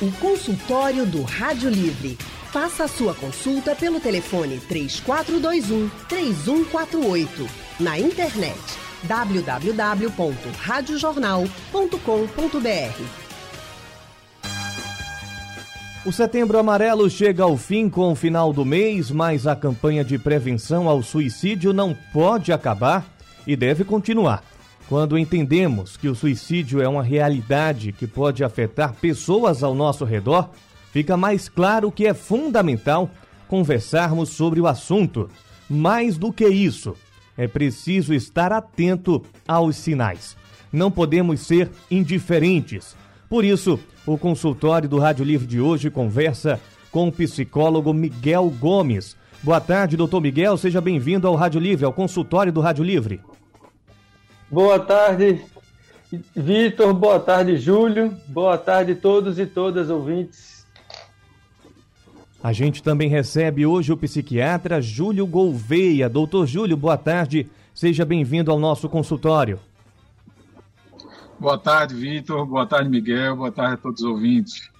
O consultório do Rádio Livre. Faça a sua consulta pelo telefone 3421 3148. Na internet www.radiojornal.com.br. O Setembro Amarelo chega ao fim com o final do mês, mas a campanha de prevenção ao suicídio não pode acabar e deve continuar. Quando entendemos que o suicídio é uma realidade que pode afetar pessoas ao nosso redor, fica mais claro que é fundamental conversarmos sobre o assunto. Mais do que isso, é preciso estar atento aos sinais. Não podemos ser indiferentes. Por isso, o consultório do Rádio Livre de hoje conversa com o psicólogo Miguel Gomes. Boa tarde, doutor Miguel. Seja bem-vindo ao Rádio Livre, ao consultório do Rádio Livre. Boa tarde, Vitor. Boa tarde, Júlio. Boa tarde a todos e todas ouvintes. A gente também recebe hoje o psiquiatra Júlio Gouveia. Doutor Júlio, boa tarde. Seja bem-vindo ao nosso consultório. Boa tarde, Vitor. Boa tarde, Miguel. Boa tarde a todos os ouvintes.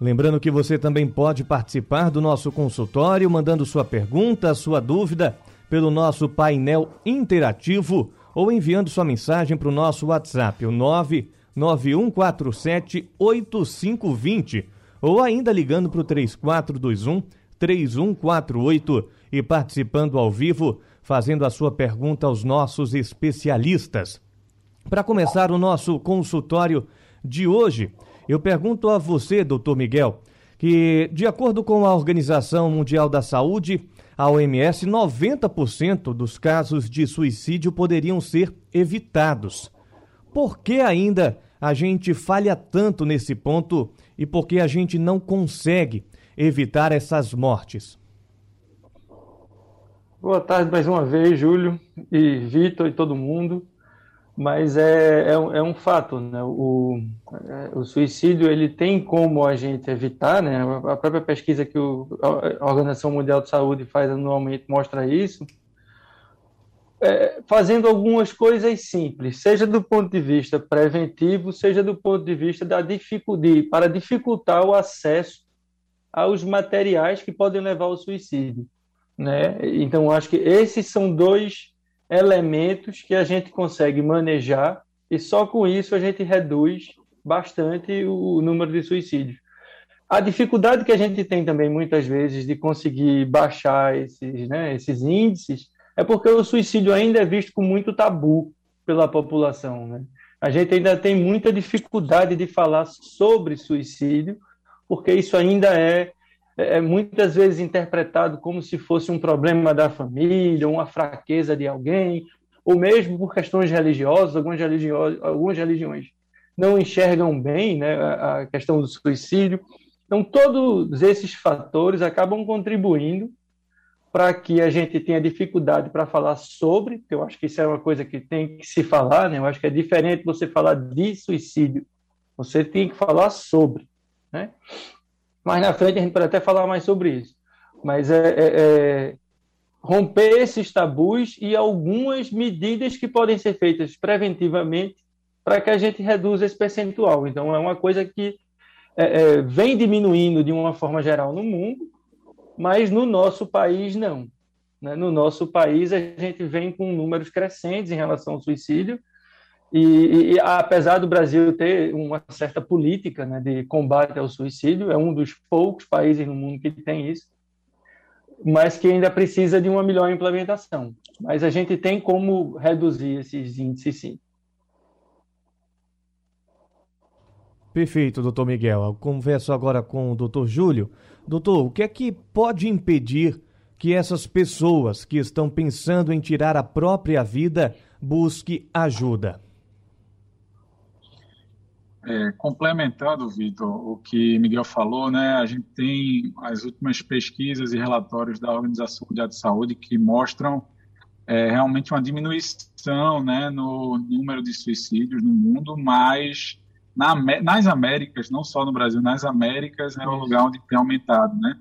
Lembrando que você também pode participar do nosso consultório mandando sua pergunta, sua dúvida pelo nosso painel interativo ou enviando sua mensagem para o nosso WhatsApp, o 991478520, ou ainda ligando para o 3421 3148 e participando ao vivo, fazendo a sua pergunta aos nossos especialistas. Para começar o nosso consultório de hoje, eu pergunto a você, doutor Miguel, que, de acordo com a Organização Mundial da Saúde, a OMS, 90% dos casos de suicídio poderiam ser evitados. Por que ainda a gente falha tanto nesse ponto e por que a gente não consegue evitar essas mortes? Boa tarde mais uma vez, Júlio e Vitor e todo mundo mas é, é, um, é um fato, né? O, é, o suicídio ele tem como a gente evitar, né? A própria pesquisa que o, a Organização Mundial de Saúde faz anualmente mostra isso, é, fazendo algumas coisas simples, seja do ponto de vista preventivo, seja do ponto de vista da dificuldade, para dificultar o acesso aos materiais que podem levar ao suicídio, né? Então acho que esses são dois elementos que a gente consegue manejar e só com isso a gente reduz bastante o número de suicídios. A dificuldade que a gente tem também muitas vezes de conseguir baixar esses, né, esses índices é porque o suicídio ainda é visto com muito tabu pela população. Né? A gente ainda tem muita dificuldade de falar sobre suicídio, porque isso ainda é é, é muitas vezes interpretado como se fosse um problema da família, uma fraqueza de alguém, ou mesmo por questões religiosas, algumas, algumas religiões não enxergam bem né, a questão do suicídio. Então, todos esses fatores acabam contribuindo para que a gente tenha dificuldade para falar sobre, porque eu acho que isso é uma coisa que tem que se falar, né? eu acho que é diferente você falar de suicídio, você tem que falar sobre. Né? Mais na frente a gente pode até falar mais sobre isso. Mas é, é, é romper esses tabus e algumas medidas que podem ser feitas preventivamente para que a gente reduza esse percentual. Então, é uma coisa que é, é, vem diminuindo de uma forma geral no mundo, mas no nosso país não. Né? No nosso país, a gente vem com números crescentes em relação ao suicídio, e, e, apesar do Brasil ter uma certa política né, de combate ao suicídio, é um dos poucos países no mundo que tem isso, mas que ainda precisa de uma melhor implementação. Mas a gente tem como reduzir esses índices, sim. Perfeito, doutor Miguel. Eu converso agora com o doutor Júlio. Doutor, o que é que pode impedir que essas pessoas que estão pensando em tirar a própria vida busque ajuda? É, complementando, Vitor, o que Miguel falou, né, a gente tem as últimas pesquisas e relatórios da Organização Mundial de Saúde que mostram é, realmente uma diminuição né, no número de suicídios no mundo, mas na, nas Américas, não só no Brasil, nas Américas é o lugar onde tem aumentado, né?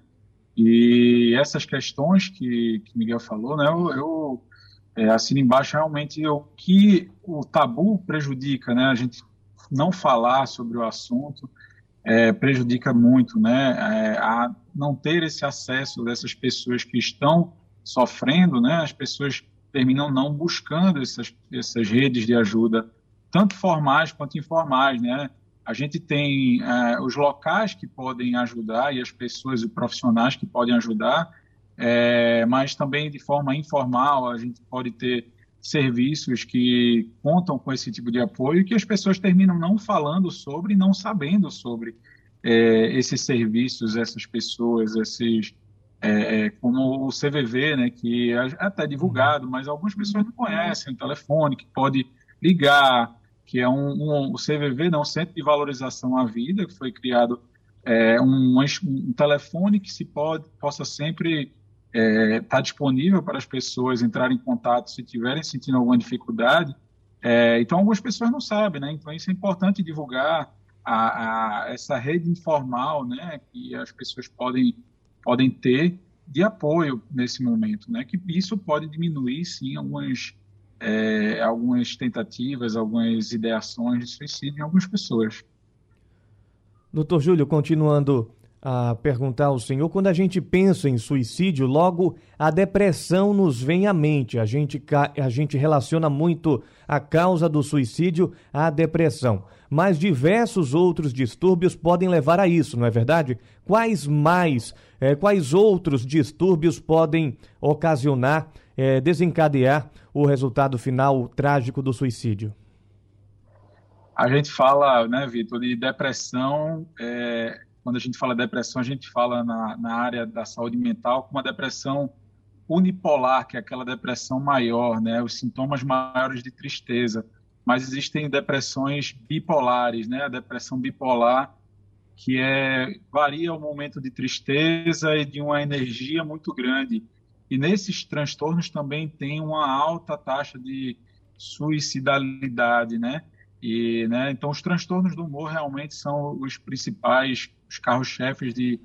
E essas questões que, que Miguel falou, né, eu, eu é, assino embaixo realmente o que o tabu prejudica, né? A gente não falar sobre o assunto é, prejudica muito, né? É, a não ter esse acesso dessas pessoas que estão sofrendo, né? As pessoas terminam não buscando essas, essas redes de ajuda, tanto formais quanto informais, né? A gente tem é, os locais que podem ajudar e as pessoas e profissionais que podem ajudar, é, mas também de forma informal a gente pode ter serviços que contam com esse tipo de apoio que as pessoas terminam não falando sobre, não sabendo sobre é, esses serviços, essas pessoas, esses é, é como o CVV, né, que é até divulgado, mas algumas pessoas não conhecem o telefone que pode ligar, que é um, um o CVV, não, Centro de Valorização à Vida, que foi criado é, um, um telefone que se pode possa sempre está é, tá disponível para as pessoas entrarem em contato se tiverem sentindo alguma dificuldade. É, então, algumas pessoas não sabem, né? Então, isso é importante divulgar a, a, essa rede informal, né? Que as pessoas podem, podem ter de apoio nesse momento, né? Que isso pode diminuir, sim, algumas, é, algumas tentativas, algumas ideações de suicídio em algumas pessoas. Doutor Júlio, continuando a perguntar ao senhor, quando a gente pensa em suicídio, logo a depressão nos vem à mente. A gente, a gente relaciona muito a causa do suicídio à depressão. Mas diversos outros distúrbios podem levar a isso, não é verdade? Quais mais, é, quais outros distúrbios podem ocasionar, é, desencadear o resultado final trágico do suicídio? A gente fala, né, Vitor, de depressão é, quando a gente fala depressão, a gente fala na, na área da saúde mental com uma depressão unipolar, que é aquela depressão maior, né? Os sintomas maiores de tristeza. Mas existem depressões bipolares, né? A depressão bipolar que é varia o momento de tristeza e de uma energia muito grande. E nesses transtornos também tem uma alta taxa de suicidalidade, né? E, né, então, os transtornos do humor realmente são os principais, os carros-chefes de,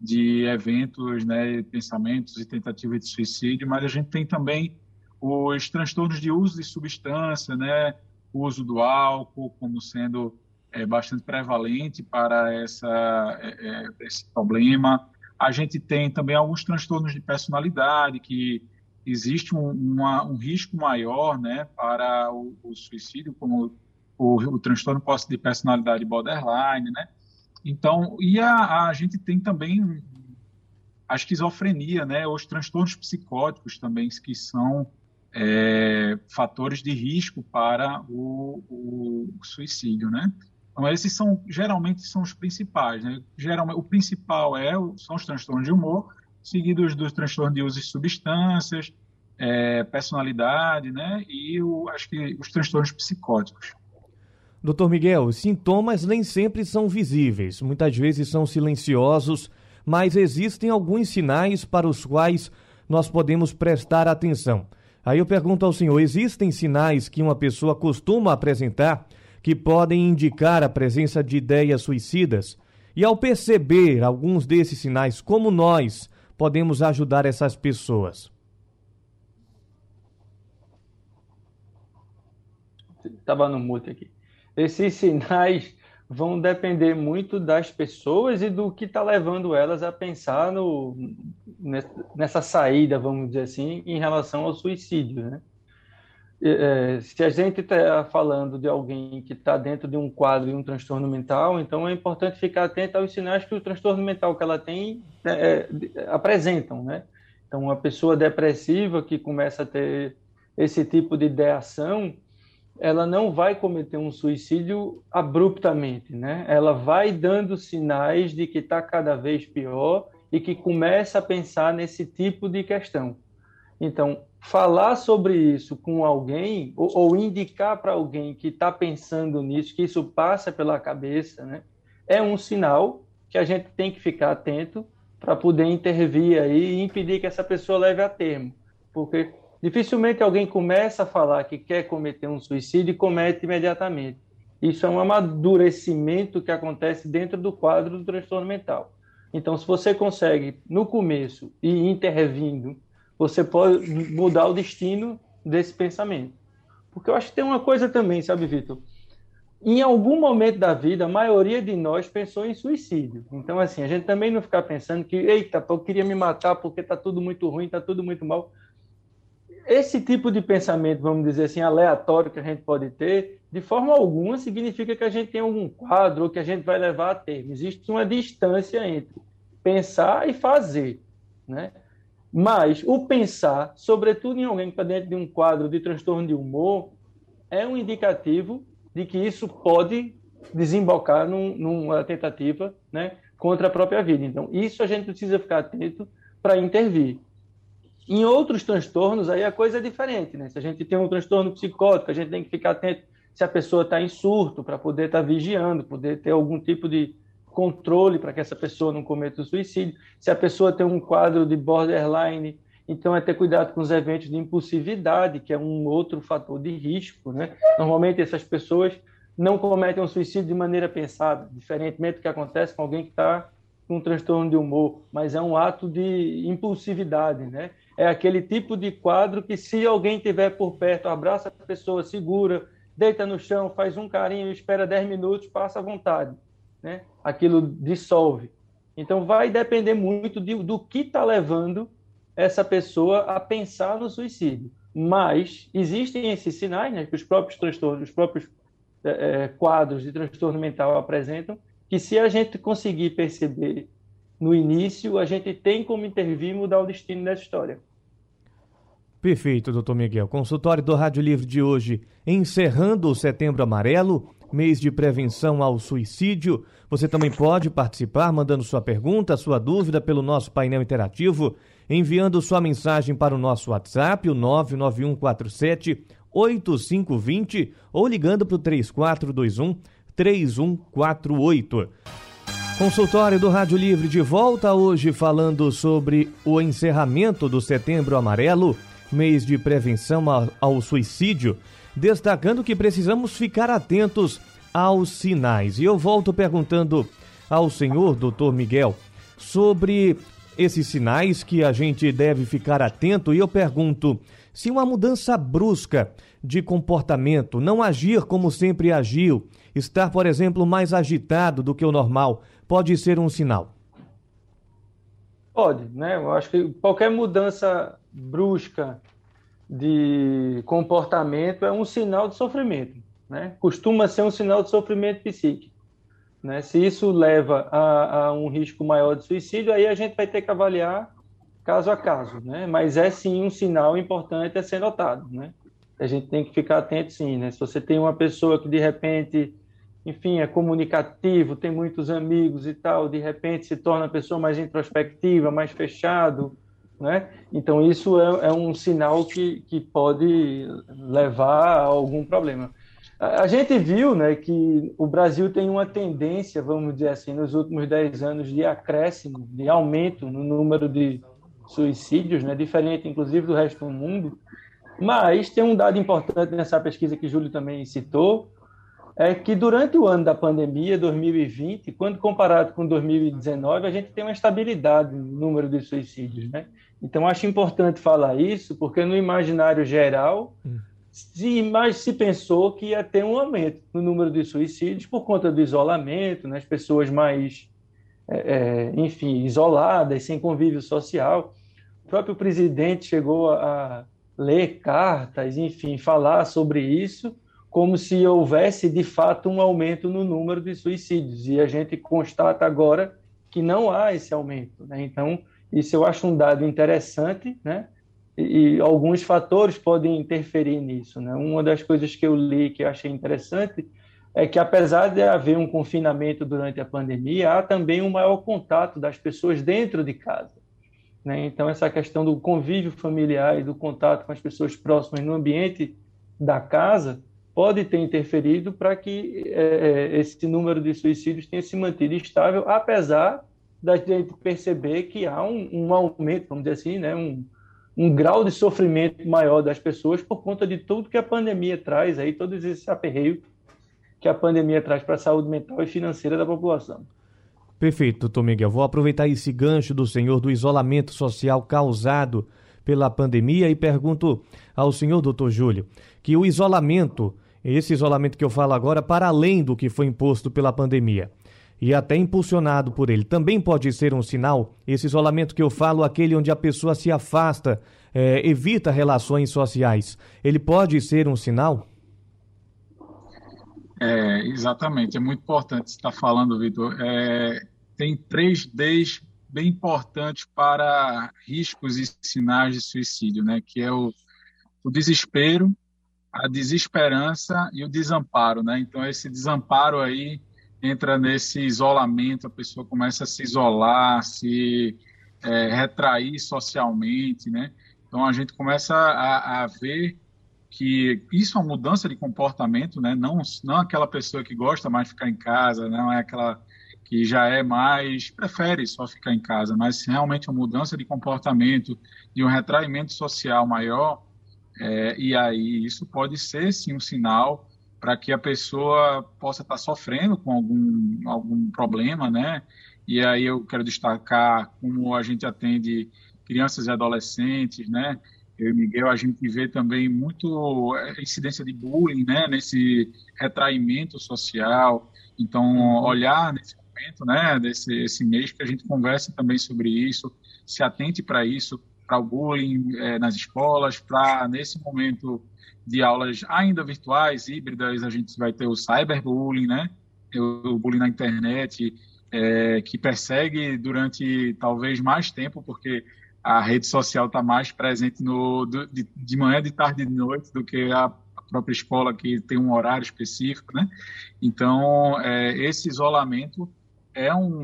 de eventos, né, pensamentos e tentativas de suicídio, mas a gente tem também os transtornos de uso de substância, né, o uso do álcool como sendo é, bastante prevalente para essa, é, é, esse problema. A gente tem também alguns transtornos de personalidade, que existe um, uma, um risco maior né, para o, o suicídio, como o, o transtorno de personalidade borderline, né? Então, e a, a gente tem também a esquizofrenia, né? Os transtornos psicóticos também, que são é, fatores de risco para o, o, suicídio, né? Então, esses são, geralmente, são os principais, né? Geralmente, o principal é, são os transtornos de humor, seguidos dos transtornos de uso de substâncias, é, personalidade, né? E o, acho que os transtornos psicóticos. Doutor Miguel, sintomas nem sempre são visíveis, muitas vezes são silenciosos, mas existem alguns sinais para os quais nós podemos prestar atenção. Aí eu pergunto ao senhor: existem sinais que uma pessoa costuma apresentar que podem indicar a presença de ideias suicidas? E ao perceber alguns desses sinais, como nós podemos ajudar essas pessoas? Estava no mute aqui esses sinais vão depender muito das pessoas e do que está levando elas a pensar no, nessa saída, vamos dizer assim, em relação ao suicídio. Né? É, se a gente está falando de alguém que está dentro de um quadro de um transtorno mental, então é importante ficar atento aos sinais que o transtorno mental que ela tem é, é, apresentam. Né? Então, uma pessoa depressiva que começa a ter esse tipo de ideação, ela não vai cometer um suicídio abruptamente, né? Ela vai dando sinais de que está cada vez pior e que começa a pensar nesse tipo de questão. Então, falar sobre isso com alguém ou, ou indicar para alguém que está pensando nisso, que isso passa pela cabeça, né? É um sinal que a gente tem que ficar atento para poder intervir aí e impedir que essa pessoa leve a termo, porque Dificilmente alguém começa a falar que quer cometer um suicídio e comete imediatamente. Isso é um amadurecimento que acontece dentro do quadro do transtorno mental. Então, se você consegue, no começo, ir intervindo, você pode mudar o destino desse pensamento. Porque eu acho que tem uma coisa também, sabe, Vitor? em algum momento da vida, a maioria de nós pensou em suicídio. Então, assim, a gente também não ficar pensando que, eita, eu queria me matar porque está tudo muito ruim, está tudo muito mal. Esse tipo de pensamento, vamos dizer assim, aleatório que a gente pode ter, de forma alguma significa que a gente tem algum quadro ou que a gente vai levar a termo. Existe uma distância entre pensar e fazer, né? Mas o pensar, sobretudo em alguém que está dentro de um quadro de transtorno de humor, é um indicativo de que isso pode desembocar num, numa tentativa né, contra a própria vida. Então, isso a gente precisa ficar atento para intervir. Em outros transtornos, aí a coisa é diferente. Né? Se a gente tem um transtorno psicótico, a gente tem que ficar atento se a pessoa está em surto, para poder estar tá vigiando, poder ter algum tipo de controle para que essa pessoa não cometa o suicídio. Se a pessoa tem um quadro de borderline, então, é ter cuidado com os eventos de impulsividade, que é um outro fator de risco. Né? Normalmente, essas pessoas não cometem um suicídio de maneira pensada, diferentemente do que acontece com alguém que está um transtorno de humor, mas é um ato de impulsividade. Né? É aquele tipo de quadro que, se alguém estiver por perto, abraça a pessoa, segura, deita no chão, faz um carinho, espera 10 minutos, passa à vontade. Né? Aquilo dissolve. Então, vai depender muito de, do que está levando essa pessoa a pensar no suicídio. Mas existem esses sinais né, que os próprios transtornos, os próprios é, quadros de transtorno mental apresentam, que se a gente conseguir perceber no início, a gente tem como intervir e mudar o destino dessa história. Perfeito, doutor Miguel. Consultório do Rádio Livre de hoje, encerrando o Setembro Amarelo, mês de prevenção ao suicídio. Você também pode participar mandando sua pergunta, sua dúvida pelo nosso painel interativo enviando sua mensagem para o nosso WhatsApp, o 99147 8520 ou ligando para o 3421 3148. Consultório do Rádio Livre de volta hoje falando sobre o encerramento do Setembro Amarelo, mês de prevenção ao suicídio, destacando que precisamos ficar atentos aos sinais. E eu volto perguntando ao senhor, doutor Miguel, sobre esses sinais que a gente deve ficar atento e eu pergunto: se uma mudança brusca de comportamento, não agir como sempre agiu, estar, por exemplo, mais agitado do que o normal, pode ser um sinal? Pode, né? Eu acho que qualquer mudança brusca de comportamento é um sinal de sofrimento, né? Costuma ser um sinal de sofrimento psíquico. Né? Se isso leva a, a, um risco maior de suicídio, aí a gente vai ter que avaliar caso a caso, né? Mas é sim um sinal importante a ser notado, né? A gente tem que ficar atento sim, né? Se você tem uma pessoa que de repente, enfim, é comunicativo, tem muitos amigos e tal, de repente se torna uma pessoa mais introspectiva, mais fechado, né? Então isso é, é um sinal que, que pode levar a algum problema. A gente viu né, que o Brasil tem uma tendência, vamos dizer assim, nos últimos 10 anos de acréscimo, de aumento no número de suicídios, né, diferente inclusive do resto do mundo. Mas tem um dado importante nessa pesquisa que Júlio também citou, é que durante o ano da pandemia, 2020, quando comparado com 2019, a gente tem uma estabilidade no número de suicídios. Né? Então, acho importante falar isso, porque no imaginário geral, se, mas se pensou que ia ter um aumento no número de suicídios por conta do isolamento, né, as pessoas mais, é, é, enfim, isoladas, sem convívio social. O próprio presidente chegou a ler cartas, enfim, falar sobre isso, como se houvesse de fato um aumento no número de suicídios. E a gente constata agora que não há esse aumento. Né? Então, isso eu acho um dado interessante, né? e, alguns fatores podem interferir nisso. Né? Uma das coisas que eu li que eu achei interessante é que, apesar de haver um confinamento durante a pandemia, há também um maior contato das pessoas dentro de casa. Né? Então, essa questão do convívio familiar e do contato com as pessoas próximas no ambiente da casa pode ter interferido para que é, é, esse número de suicídios tenha se mantido estável, apesar da gente perceber que há um, um aumento, vamos dizer assim, né? um, um grau de sofrimento maior das pessoas por conta de tudo que a pandemia traz aí, todos esses aperreios que a pandemia traz para a saúde mental e financeira da população. Perfeito, doutor Miguel. Vou aproveitar esse gancho do senhor do isolamento social causado pela pandemia e pergunto ao senhor, doutor Júlio, que o isolamento esse isolamento que eu falo agora, para além do que foi imposto pela pandemia e até impulsionado por ele, também pode ser um sinal? Esse isolamento que eu falo, aquele onde a pessoa se afasta, é, evita relações sociais, ele pode ser um sinal? É, exatamente, é muito importante estar falando, Vitor. É, tem três Ds bem importantes para riscos e sinais de suicídio, né? Que é o, o desespero, a desesperança e o desamparo, né? Então esse desamparo aí entra nesse isolamento, a pessoa começa a se isolar, se é, retrair socialmente, né? Então a gente começa a, a, ver que isso é uma mudança de comportamento, né? Não, não aquela pessoa que gosta mais de ficar em casa, não é aquela que já é mais prefere só ficar em casa, mas realmente uma mudança de comportamento e um retraimento social maior, é, e aí isso pode ser sim um sinal para que a pessoa possa estar sofrendo com algum, algum problema, né? E aí eu quero destacar como a gente atende crianças e adolescentes, né? Eu e Miguel, a gente vê também muito é, incidência de bullying, né? Nesse retraimento social. Então, uhum. olhar nesse momento, né? Desse esse mês que a gente conversa também sobre isso, se atente para isso, para o bullying é, nas escolas, para nesse momento de aulas ainda virtuais, híbridas, a gente vai ter o cyberbullying, né? O, bullying na internet, é, que persegue durante talvez mais tempo, porque a rede social está mais presente no, de, de, manhã, de tarde e de noite do que a própria escola, que tem um horário específico, né? Então, é, esse isolamento é um,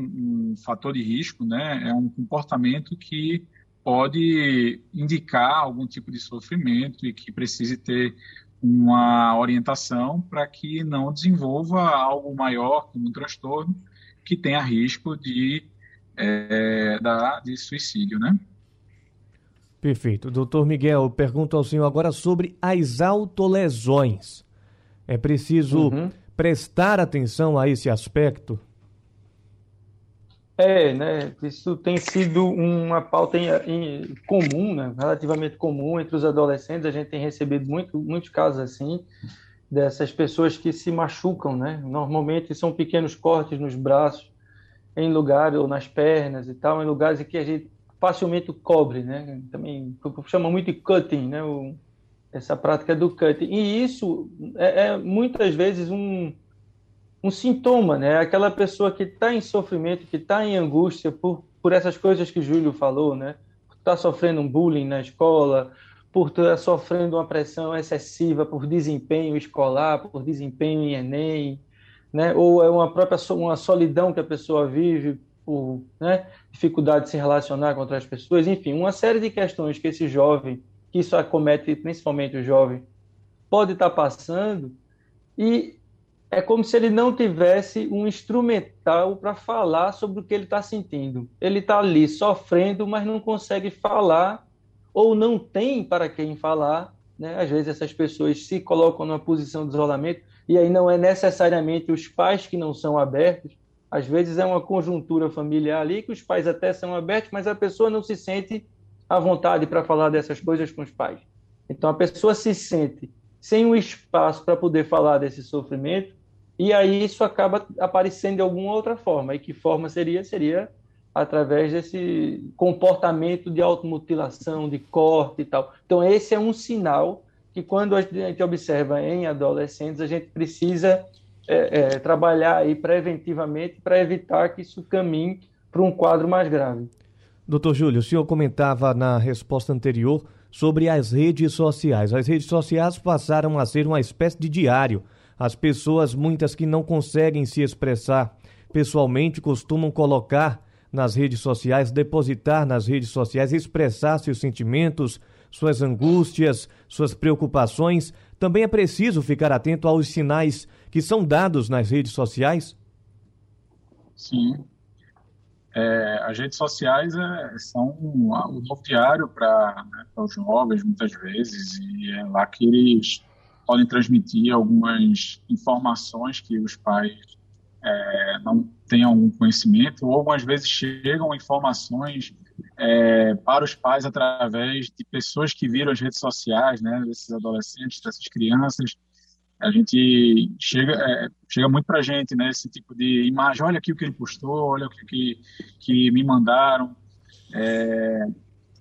um fator de risco, né? É um comportamento que pode indicar algum tipo de sofrimento e que precise ter uma orientação para que não desenvolva algo maior, como um transtorno, que tenha risco de, é, da, de suicídio, né? Perfeito. Doutor Miguel, pergunto ao senhor agora sobre as autolesões. É preciso uhum. prestar atenção a esse aspecto? É, né? Isso tem sido uma pauta em, em, comum, né? relativamente comum entre os adolescentes. A gente tem recebido muito, muitos casos assim, dessas pessoas que se machucam, né? Normalmente são pequenos cortes nos braços, em lugares, ou nas pernas e tal, em lugares em que a gente facilmente cobre, né? Também chama muito de cutting, né? O, essa prática do cutting. E isso é, é muitas vezes um um sintoma, né? Aquela pessoa que está em sofrimento, que está em angústia por, por essas coisas que o Júlio falou, né? Por estar tá sofrendo um bullying na escola, por estar tá sofrendo uma pressão excessiva por desempenho escolar, por desempenho em Enem, né? Ou é uma própria uma solidão que a pessoa vive por né? dificuldade de se relacionar com outras pessoas, enfim, uma série de questões que esse jovem, que isso acomete principalmente o jovem, pode estar tá passando e é como se ele não tivesse um instrumental para falar sobre o que ele está sentindo. Ele está ali sofrendo, mas não consegue falar ou não tem para quem falar. Né? Às vezes essas pessoas se colocam numa posição de isolamento e aí não é necessariamente os pais que não são abertos. Às vezes é uma conjuntura familiar ali que os pais até são abertos, mas a pessoa não se sente à vontade para falar dessas coisas com os pais. Então a pessoa se sente sem um espaço para poder falar desse sofrimento e aí isso acaba aparecendo de alguma outra forma. E que forma seria? Seria através desse comportamento de automutilação, de corte e tal. Então, esse é um sinal que, quando a gente observa em adolescentes, a gente precisa é, é, trabalhar aí preventivamente para evitar que isso caminhe para um quadro mais grave. Doutor Júlio, o senhor comentava na resposta anterior sobre as redes sociais. As redes sociais passaram a ser uma espécie de diário as pessoas, muitas que não conseguem se expressar pessoalmente, costumam colocar nas redes sociais, depositar nas redes sociais, expressar seus sentimentos, suas angústias, suas preocupações. Também é preciso ficar atento aos sinais que são dados nas redes sociais? Sim. É, as redes sociais é, são um, um novo diário para né, os jovens, muitas vezes, e é lá que eles podem transmitir algumas informações que os pais é, não têm algum conhecimento, ou algumas vezes chegam informações é, para os pais através de pessoas que viram as redes sociais, né, desses adolescentes, dessas crianças, A gente chega, é, chega muito para a gente, né? Esse tipo de imagem. Olha aqui o que ele postou, olha o que, que, que me mandaram. É,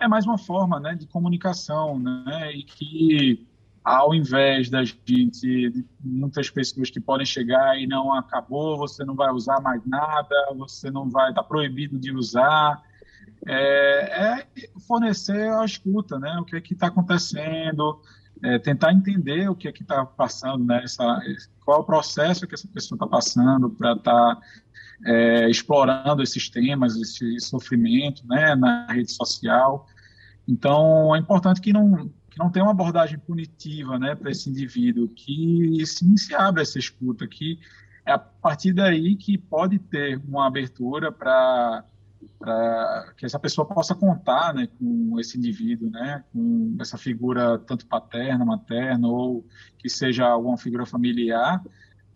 é mais uma forma, né, de comunicação, né? E que ao invés da gente, muitas pessoas que podem chegar e não acabou, você não vai usar mais nada, você não vai, está proibido de usar, é, é, fornecer a escuta, né? O que é que está acontecendo, é, tentar entender o que é que está passando, né? Essa, qual é o processo que essa pessoa está passando para estar tá, é, explorando esses temas, esse sofrimento, né? Na rede social. Então, é importante que não que não tem uma abordagem punitiva né, para esse indivíduo, que sim se abre essa escuta, que é a partir daí que pode ter uma abertura para que essa pessoa possa contar né, com esse indivíduo, né, com essa figura tanto paterna, materna, ou que seja alguma figura familiar,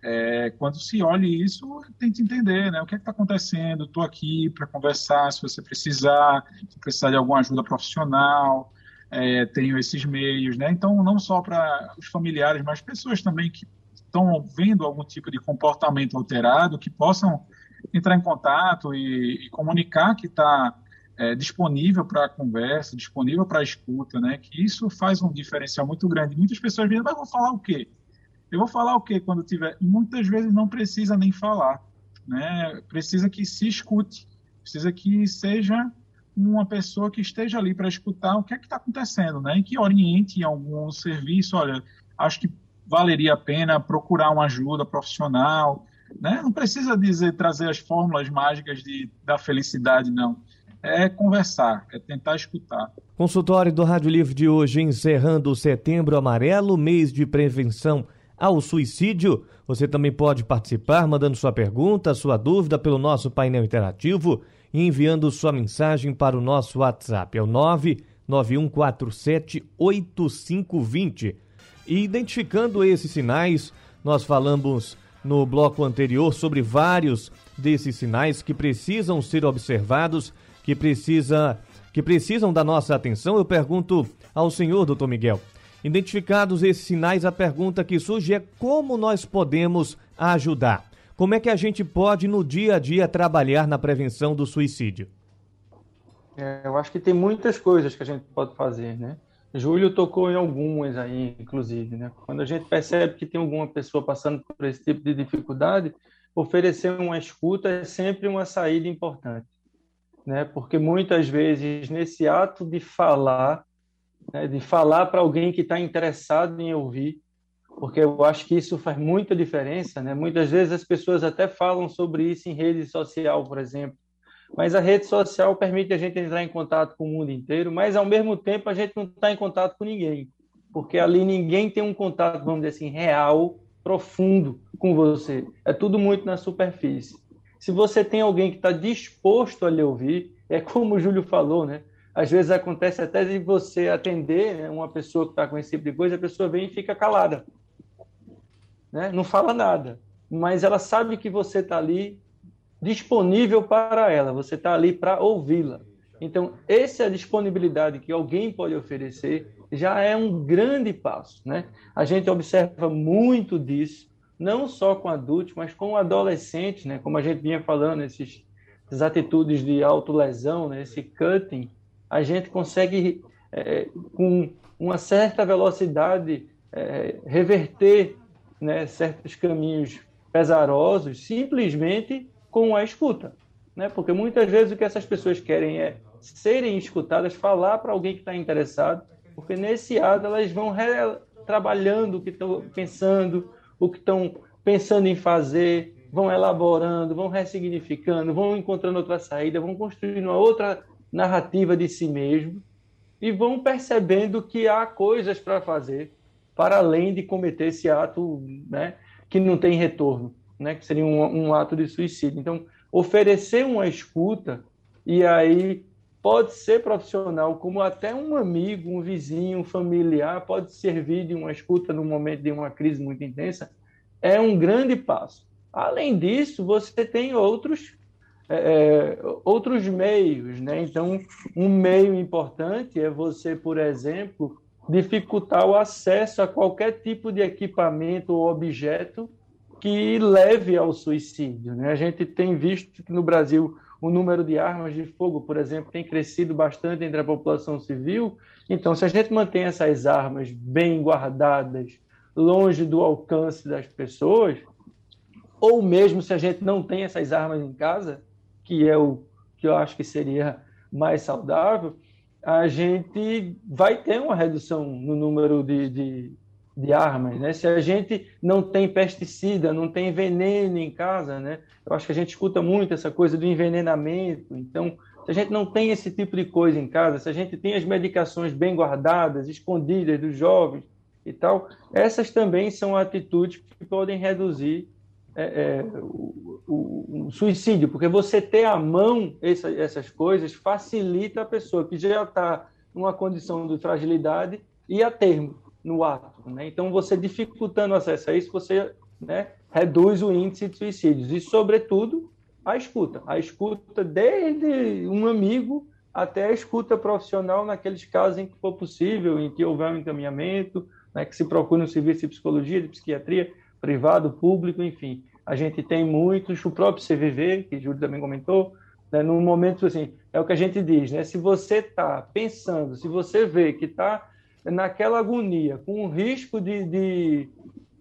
é, quando se olhe isso, tente entender né, o que é está acontecendo, estou aqui para conversar se você precisar, se precisar de alguma ajuda profissional, é, tenho esses meios, né? Então, não só para os familiares, mas pessoas também que estão vendo algum tipo de comportamento alterado, que possam entrar em contato e, e comunicar que está é, disponível para conversa, disponível para escuta, né? Que isso faz um diferencial muito grande. Muitas pessoas dizem, mas vou falar o quê? Eu vou falar o quê quando tiver? Muitas vezes não precisa nem falar, né? Precisa que se escute, precisa que seja uma pessoa que esteja ali para escutar o que é que está acontecendo, né? E que oriente em algum serviço, olha, acho que valeria a pena procurar uma ajuda profissional, né? Não precisa dizer trazer as fórmulas mágicas de, da felicidade, não. É conversar, é tentar escutar. Consultório do Rádio Livre de hoje, encerrando o Setembro Amarelo, mês de prevenção ao suicídio. Você também pode participar mandando sua pergunta, sua dúvida pelo nosso painel interativo enviando sua mensagem para o nosso WhatsApp. É o 991478520. E identificando esses sinais, nós falamos no bloco anterior sobre vários desses sinais que precisam ser observados, que precisa que precisam da nossa atenção. Eu pergunto ao senhor, doutor Miguel, identificados esses sinais, a pergunta que surge é como nós podemos ajudar. Como é que a gente pode, no dia a dia, trabalhar na prevenção do suicídio? É, eu acho que tem muitas coisas que a gente pode fazer, né? Júlio tocou em algumas aí, inclusive, né? Quando a gente percebe que tem alguma pessoa passando por esse tipo de dificuldade, oferecer uma escuta é sempre uma saída importante, né? Porque muitas vezes nesse ato de falar, né, de falar para alguém que está interessado em ouvir, porque eu acho que isso faz muita diferença, né? Muitas vezes as pessoas até falam sobre isso em rede social, por exemplo, mas a rede social permite a gente entrar em contato com o mundo inteiro, mas ao mesmo tempo a gente não está em contato com ninguém, porque ali ninguém tem um contato, vamos dizer assim, real, profundo com você. É tudo muito na superfície. Se você tem alguém que está disposto a lhe ouvir, é como o Júlio falou, né? Às vezes acontece até de você atender né, uma pessoa que está com esse tipo de coisa, a pessoa vem e fica calada né? não fala nada, mas ela sabe que você está ali disponível para ela, você está ali para ouvi-la. Então, essa disponibilidade que alguém pode oferecer já é um grande passo. Né? A gente observa muito disso, não só com adultos, mas com adolescentes, né? como a gente vinha falando, esses, essas atitudes de autolesão, né? esse cutting, a gente consegue, é, com uma certa velocidade, é, reverter né, certos caminhos pesarosos simplesmente com a escuta. Né? Porque muitas vezes o que essas pessoas querem é serem escutadas, falar para alguém que está interessado, porque nesse ato elas vão trabalhando o que estão pensando, o que estão pensando em fazer, vão elaborando, vão ressignificando, vão encontrando outra saída, vão construindo uma outra narrativa de si mesmo e vão percebendo que há coisas para fazer, para além de cometer esse ato né, que não tem retorno, né, que seria um, um ato de suicídio. Então, oferecer uma escuta, e aí pode ser profissional, como até um amigo, um vizinho, um familiar, pode servir de uma escuta no momento de uma crise muito intensa, é um grande passo. Além disso, você tem outros é, é outros meios, né? Então, um meio importante é você, por exemplo, dificultar o acesso a qualquer tipo de equipamento ou objeto que leve ao suicídio. Né? A gente tem visto que no Brasil o número de armas de fogo, por exemplo, tem crescido bastante entre a população civil. Então, se a gente mantém essas armas bem guardadas, longe do alcance das pessoas, ou mesmo se a gente não tem essas armas em casa, que é o que eu acho que seria mais saudável, a gente vai ter uma redução no número de, de, de, armas. Né? Se a gente não tem pesticida, não tem veneno em casa, né? eu acho que a gente escuta muito essa coisa do envenenamento. Então, se a gente não tem esse tipo de coisa em casa, se a gente tem as medicações bem guardadas, escondidas dos jovens e tal, essas também são atitudes que podem reduzir é, é, o, o, suicídio, porque você ter à mão essa, essas coisas facilita a pessoa que já está numa condição de fragilidade e a termo no ato. Né? Então, você dificultando o acesso a isso, você né, reduz o índice de suicídios e, sobretudo, a escuta. A escuta desde um amigo até a escuta profissional naqueles casos em que for possível, em que houver um encaminhamento, né, que se procure um serviço de psicologia, de psiquiatria, privado, público, enfim. A gente tem muitos, o próprio CVV, que o Júlio também comentou, né, no momento assim, é o que a gente diz, né? Se você está pensando, se você vê que está naquela agonia, com o risco de, de,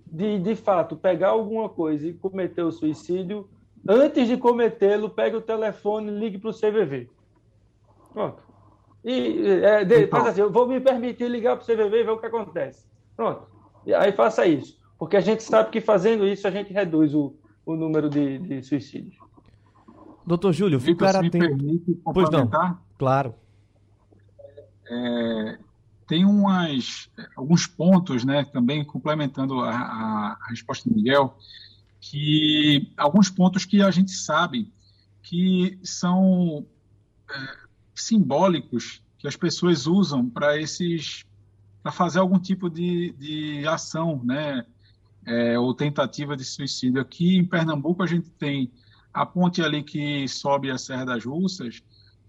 de, de fato, pegar alguma coisa e cometer o suicídio, antes de cometê-lo, pegue o telefone e ligue para o CVV. Pronto. E é, de, então. assim, eu vou me permitir ligar para o CVV e ver o que acontece. Pronto. E aí faça isso porque a gente sabe que fazendo isso a gente reduz o, o número de, de suicídios. Doutor Júlio, ficar atento. Pois não, claro. É, tem umas, alguns pontos, né, também complementando a, a, a resposta do Miguel, que alguns pontos que a gente sabe que são é, simbólicos que as pessoas usam para esses para fazer algum tipo de, de ação, né? É, ou tentativa de suicídio. Aqui em Pernambuco a gente tem a ponte ali que sobe a Serra das Russas,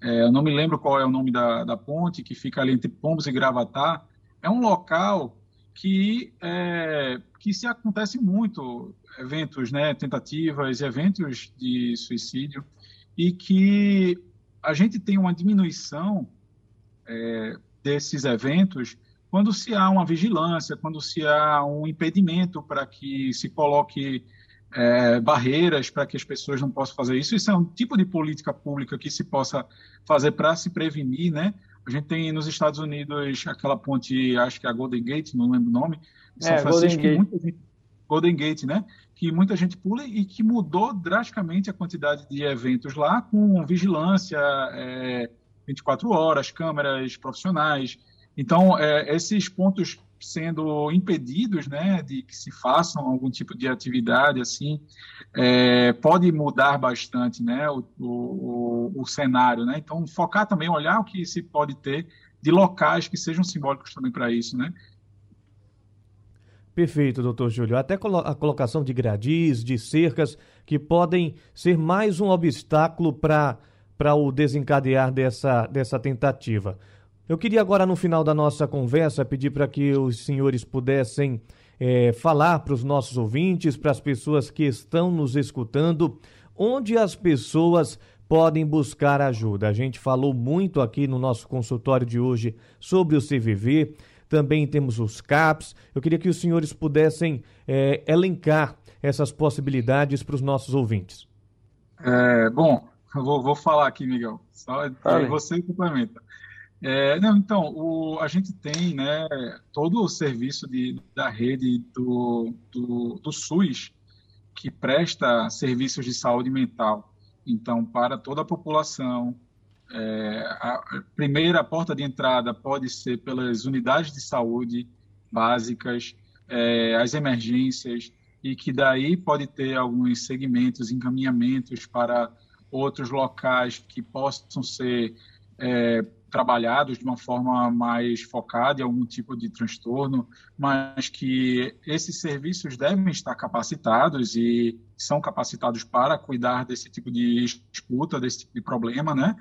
é, eu não me lembro qual é o nome da, da ponte, que fica ali entre Pombos e Gravatar, é um local que, é, que se acontece muito eventos, né, tentativas, eventos de suicídio, e que a gente tem uma diminuição é, desses eventos quando se há uma vigilância, quando se há um impedimento para que se coloque é, barreiras para que as pessoas não possam fazer isso. Isso é um tipo de política pública que se possa fazer para se prevenir, né? A gente tem nos Estados Unidos aquela ponte, acho que é a Golden Gate, não lembro o nome, São é, Francisco, Golden Gate. Gente, Golden Gate, né? Que muita gente pula e que mudou drasticamente a quantidade de eventos lá, com vigilância é, 24 horas, câmeras profissionais, então, é, esses pontos sendo impedidos, né, de que se façam algum tipo de atividade assim, é, pode mudar bastante, né, o, o, o, cenário, né. Então, focar também, olhar o que se pode ter de locais que sejam simbólicos também para isso, né. Perfeito, doutor Júlio. Até a colocação de gradis, de cercas, que podem ser mais um obstáculo para o desencadear dessa, dessa tentativa. Eu queria agora, no final da nossa conversa, pedir para que os senhores pudessem é, falar para os nossos ouvintes, para as pessoas que estão nos escutando, onde as pessoas podem buscar ajuda. A gente falou muito aqui no nosso consultório de hoje sobre o CVV, também temos os CAPs. Eu queria que os senhores pudessem é, elencar essas possibilidades para os nossos ouvintes. É, bom, vou, vou, falar aqui, Miguel. Só, você complementa. É, não, então, o, a gente tem né, todo o serviço de, da rede do, do, do SUS que presta serviços de saúde mental. Então, para toda a população, é, a primeira porta de entrada pode ser pelas unidades de saúde básicas, é, as emergências, e que daí pode ter alguns segmentos, encaminhamentos para outros locais que possam ser é, trabalhados de uma forma mais focada em algum tipo de transtorno, mas que esses serviços devem estar capacitados e são capacitados para cuidar desse tipo de escuta, desse tipo de problema, né?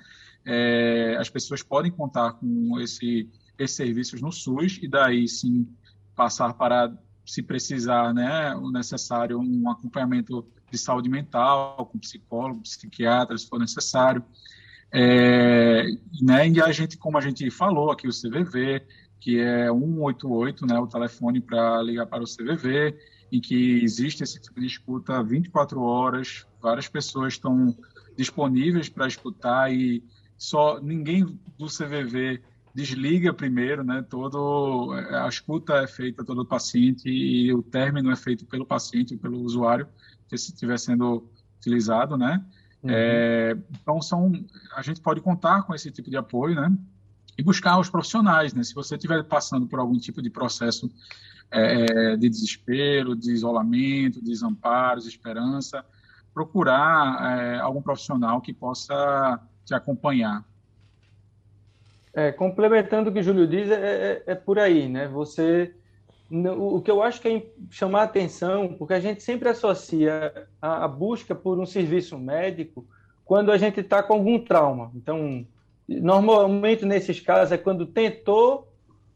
É, as pessoas podem contar com esse esses serviços no SUS e daí sim passar para, se precisar, né, o necessário, um acompanhamento de saúde mental, com psicólogo, psiquiatra, se for necessário. É, né, e a gente, como a gente falou aqui, o CVV, que é 188, né, o telefone para ligar para o CVV, em que existe esse tipo de escuta 24 horas, várias pessoas estão disponíveis para escutar e só ninguém do CVV desliga primeiro, né? Todo a escuta é feita todo paciente e o término é feito pelo paciente, pelo usuário, se estiver sendo utilizado, né? Uhum. É, então são, a gente pode contar com esse tipo de apoio, né? E buscar os profissionais, né? Se você estiver passando por algum tipo de processo é, de desespero, de isolamento, desamparo, desesperança, procurar é, algum profissional que possa te acompanhar. É, complementando o que o Júlio diz, é, é, é por aí, né? Você, o que eu acho que é chamar atenção, porque a gente sempre associa a, a busca por um serviço médico quando a gente está com algum trauma. Então, normalmente nesses casos é quando tentou,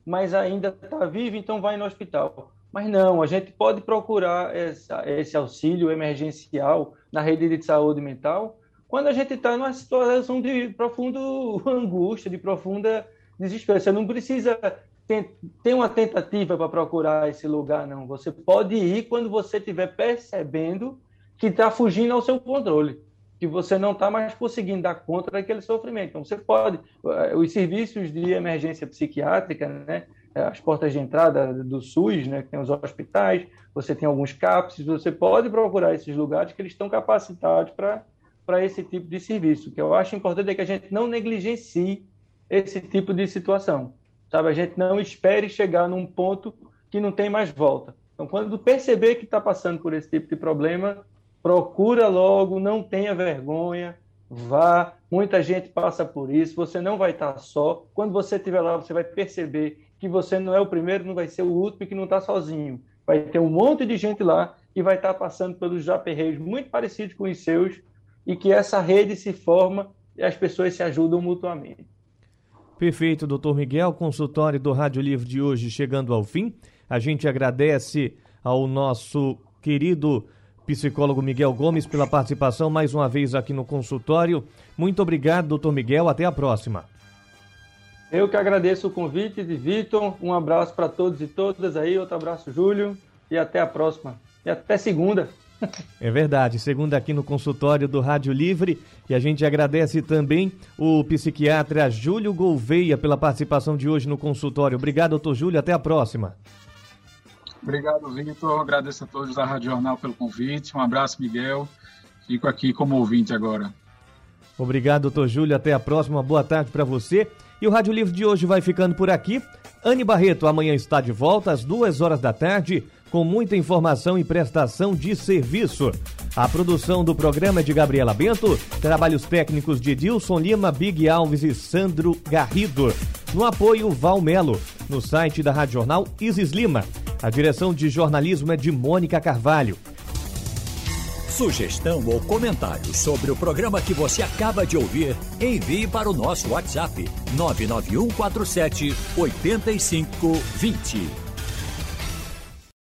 mas ainda está vivo, então vai no hospital. Mas não, a gente pode procurar essa, esse auxílio emergencial na rede de saúde mental quando a gente está numa situação de profunda angústia, de profunda desespero. Você não precisa ter uma tentativa para procurar esse lugar, não. Você pode ir quando você estiver percebendo que está fugindo ao seu controle, que você não está mais conseguindo dar conta daquele sofrimento. Então, você pode. Eh, os serviços de emergência psiquiátrica, né? as portas de entrada do SUS, né, que tem os hospitais, você tem alguns CAPS, você pode procurar esses lugares que eles estão capacitados para esse tipo de serviço. O que eu acho importante é que a gente não negligencie esse tipo de situação, sabe? A gente não espere chegar num ponto que não tem mais volta. Então, quando perceber que está passando por esse tipo de problema, procura logo, não tenha vergonha, vá. Muita gente passa por isso, você não vai estar só. Quando você estiver lá, você vai perceber que você não é o primeiro, não vai ser o último e que não está sozinho. Vai ter um monte de gente lá que vai estar tá passando pelos aperreios muito parecidos com os seus e que essa rede se forma e as pessoas se ajudam mutuamente. Perfeito, doutor Miguel. Consultório do Rádio Livre de hoje chegando ao fim. A gente agradece ao nosso querido psicólogo Miguel Gomes pela participação mais uma vez aqui no consultório. Muito obrigado, doutor Miguel. Até a próxima. Eu que agradeço o convite de Vitor. Um abraço para todos e todas aí. Outro abraço, Júlio. E até a próxima. E até segunda. É verdade, segunda aqui no consultório do Rádio Livre. E a gente agradece também o psiquiatra Júlio Gouveia pela participação de hoje no consultório. Obrigado, doutor Júlio. Até a próxima. Obrigado, Vitor. Agradeço a todos da Rádio Jornal pelo convite. Um abraço, Miguel. Fico aqui como ouvinte agora. Obrigado, doutor Júlio. Até a próxima. Boa tarde para você. E o Rádio Livre de hoje vai ficando por aqui. Anne Barreto amanhã está de volta às duas horas da tarde com muita informação e prestação de serviço. A produção do programa é de Gabriela Bento, trabalhos técnicos de Dilson Lima, Big Alves e Sandro Garrido. No apoio, Val Melo. No site da Rádio Jornal, Isis Lima. A direção de jornalismo é de Mônica Carvalho. Sugestão ou comentário sobre o programa que você acaba de ouvir, envie para o nosso WhatsApp 99147 8520.